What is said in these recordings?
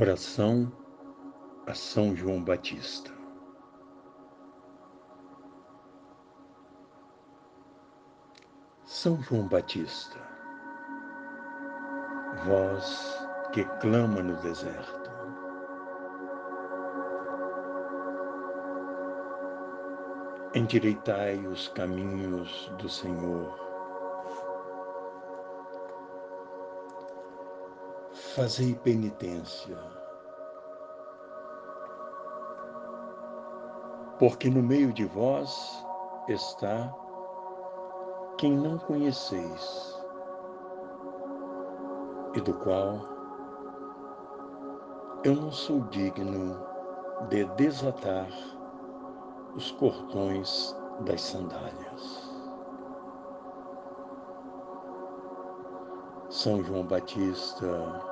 Oração a São João Batista. São João Batista, voz que clama no deserto, endireitai os caminhos do Senhor Fazei penitência, porque no meio de vós está quem não conheceis e do qual eu não sou digno de desatar os cordões das sandálias. São João Batista,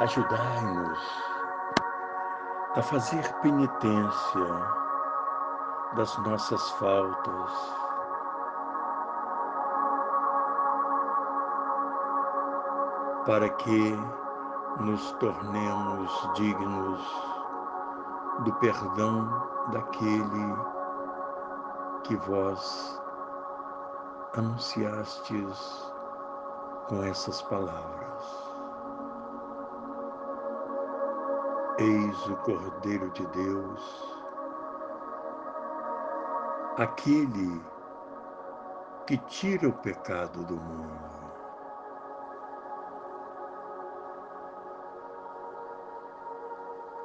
Ajudai-nos a fazer penitência das nossas faltas. Para que nos tornemos dignos do perdão daquele que vós anunciastes com essas palavras. Eis o Cordeiro de Deus, aquele que tira o pecado do mundo.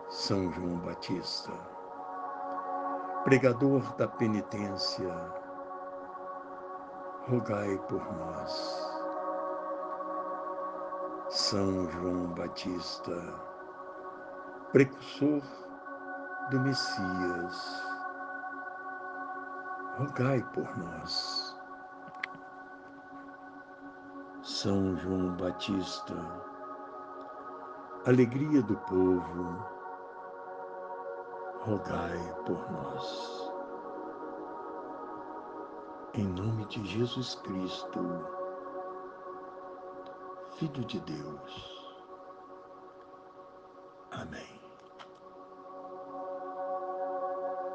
São João Batista, pregador da penitência, rogai por nós. São João Batista, precursor do Messias, rogai por nós. São João Batista, alegria do povo, rogai por nós. Em nome de Jesus Cristo, Filho de Deus. Amém.